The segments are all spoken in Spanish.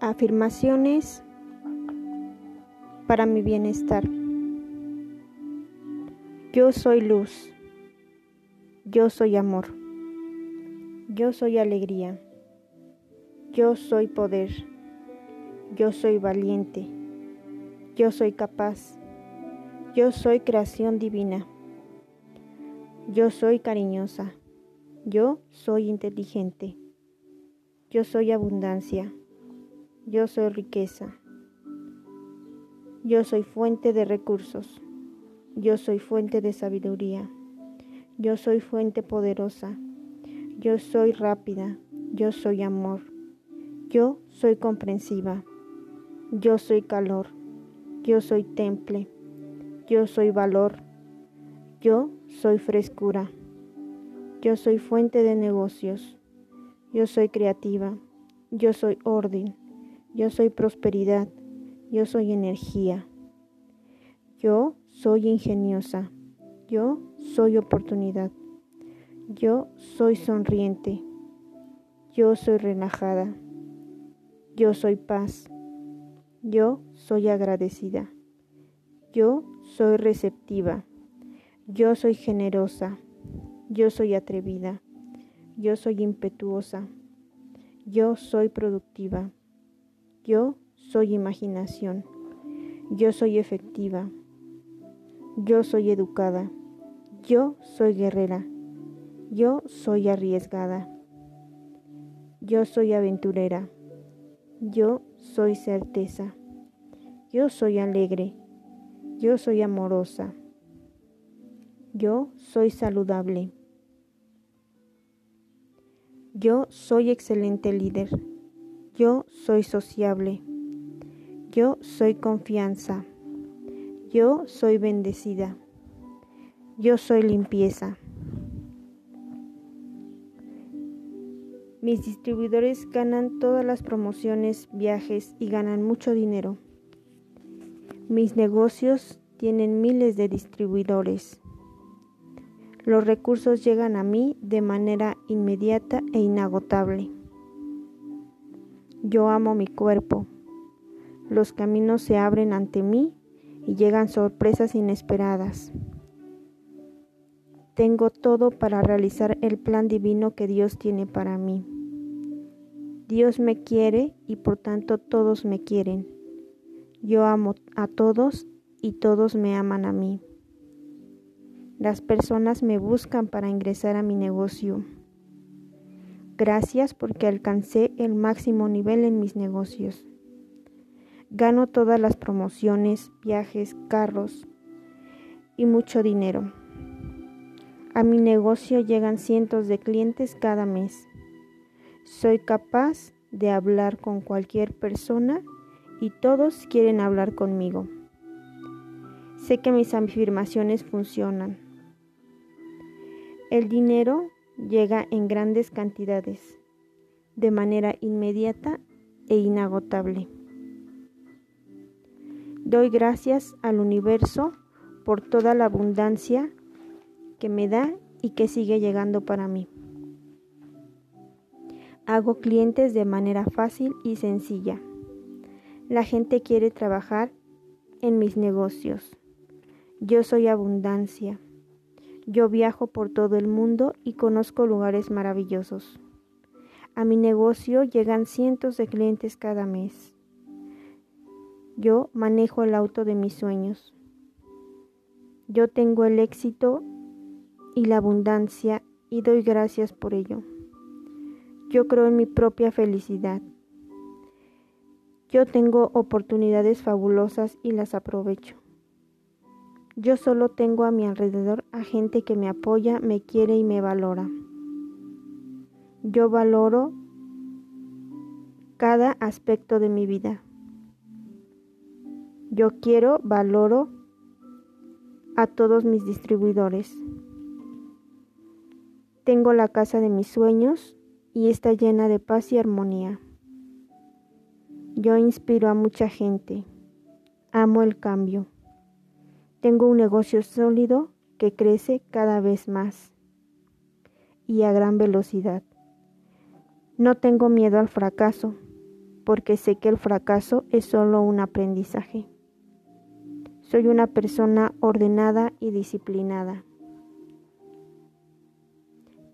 Afirmaciones para mi bienestar. Yo soy luz. Yo soy amor. Yo soy alegría. Yo soy poder. Yo soy valiente. Yo soy capaz. Yo soy creación divina. Yo soy cariñosa. Yo soy inteligente. Yo soy abundancia. Yo soy riqueza. Yo soy fuente de recursos. Yo soy fuente de sabiduría. Yo soy fuente poderosa. Yo soy rápida. Yo soy amor. Yo soy comprensiva. Yo soy calor. Yo soy temple. Yo soy valor. Yo soy frescura. Yo soy fuente de negocios. Yo soy creativa. Yo soy orden. Yo soy prosperidad. Yo soy energía. Yo soy ingeniosa. Yo soy oportunidad. Yo soy sonriente. Yo soy relajada. Yo soy paz. Yo soy agradecida. Yo soy receptiva. Yo soy generosa. Yo soy atrevida. Yo soy impetuosa. Yo soy productiva. Yo soy imaginación. Yo soy efectiva. Yo soy educada. Yo soy guerrera. Yo soy arriesgada. Yo soy aventurera. Yo soy certeza. Yo soy alegre. Yo soy amorosa. Yo soy saludable. Yo soy excelente líder. Yo soy sociable. Yo soy confianza. Yo soy bendecida. Yo soy limpieza. Mis distribuidores ganan todas las promociones, viajes y ganan mucho dinero. Mis negocios tienen miles de distribuidores. Los recursos llegan a mí de manera inmediata e inagotable. Yo amo mi cuerpo. Los caminos se abren ante mí y llegan sorpresas inesperadas. Tengo todo para realizar el plan divino que Dios tiene para mí. Dios me quiere y por tanto todos me quieren. Yo amo a todos y todos me aman a mí. Las personas me buscan para ingresar a mi negocio. Gracias porque alcancé el máximo nivel en mis negocios. Gano todas las promociones, viajes, carros y mucho dinero. A mi negocio llegan cientos de clientes cada mes. Soy capaz de hablar con cualquier persona y todos quieren hablar conmigo. Sé que mis afirmaciones funcionan. El dinero llega en grandes cantidades, de manera inmediata e inagotable. Doy gracias al universo por toda la abundancia que me da y que sigue llegando para mí. Hago clientes de manera fácil y sencilla. La gente quiere trabajar en mis negocios. Yo soy abundancia. Yo viajo por todo el mundo y conozco lugares maravillosos. A mi negocio llegan cientos de clientes cada mes. Yo manejo el auto de mis sueños. Yo tengo el éxito y la abundancia y doy gracias por ello. Yo creo en mi propia felicidad. Yo tengo oportunidades fabulosas y las aprovecho. Yo solo tengo a mi alrededor a gente que me apoya, me quiere y me valora. Yo valoro cada aspecto de mi vida. Yo quiero, valoro a todos mis distribuidores. Tengo la casa de mis sueños y está llena de paz y armonía. Yo inspiro a mucha gente. Amo el cambio. Tengo un negocio sólido que crece cada vez más y a gran velocidad. No tengo miedo al fracaso porque sé que el fracaso es solo un aprendizaje. Soy una persona ordenada y disciplinada.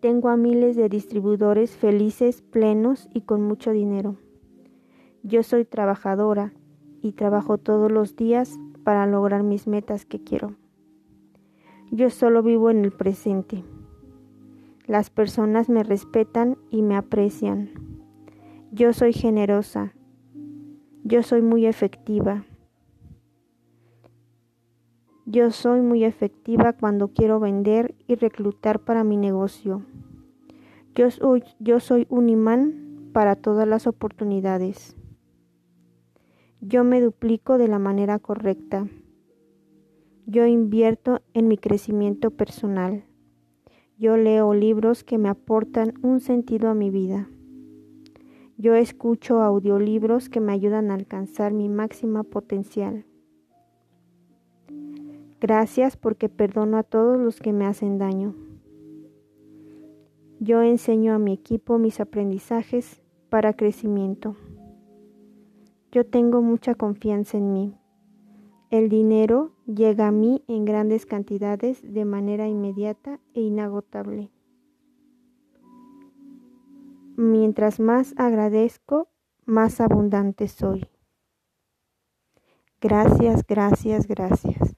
Tengo a miles de distribuidores felices, plenos y con mucho dinero. Yo soy trabajadora y trabajo todos los días para lograr mis metas que quiero. Yo solo vivo en el presente. Las personas me respetan y me aprecian. Yo soy generosa. Yo soy muy efectiva. Yo soy muy efectiva cuando quiero vender y reclutar para mi negocio. Yo soy, yo soy un imán para todas las oportunidades. Yo me duplico de la manera correcta. Yo invierto en mi crecimiento personal. Yo leo libros que me aportan un sentido a mi vida. Yo escucho audiolibros que me ayudan a alcanzar mi máxima potencial. Gracias porque perdono a todos los que me hacen daño. Yo enseño a mi equipo mis aprendizajes para crecimiento. Yo tengo mucha confianza en mí. El dinero llega a mí en grandes cantidades de manera inmediata e inagotable. Mientras más agradezco, más abundante soy. Gracias, gracias, gracias.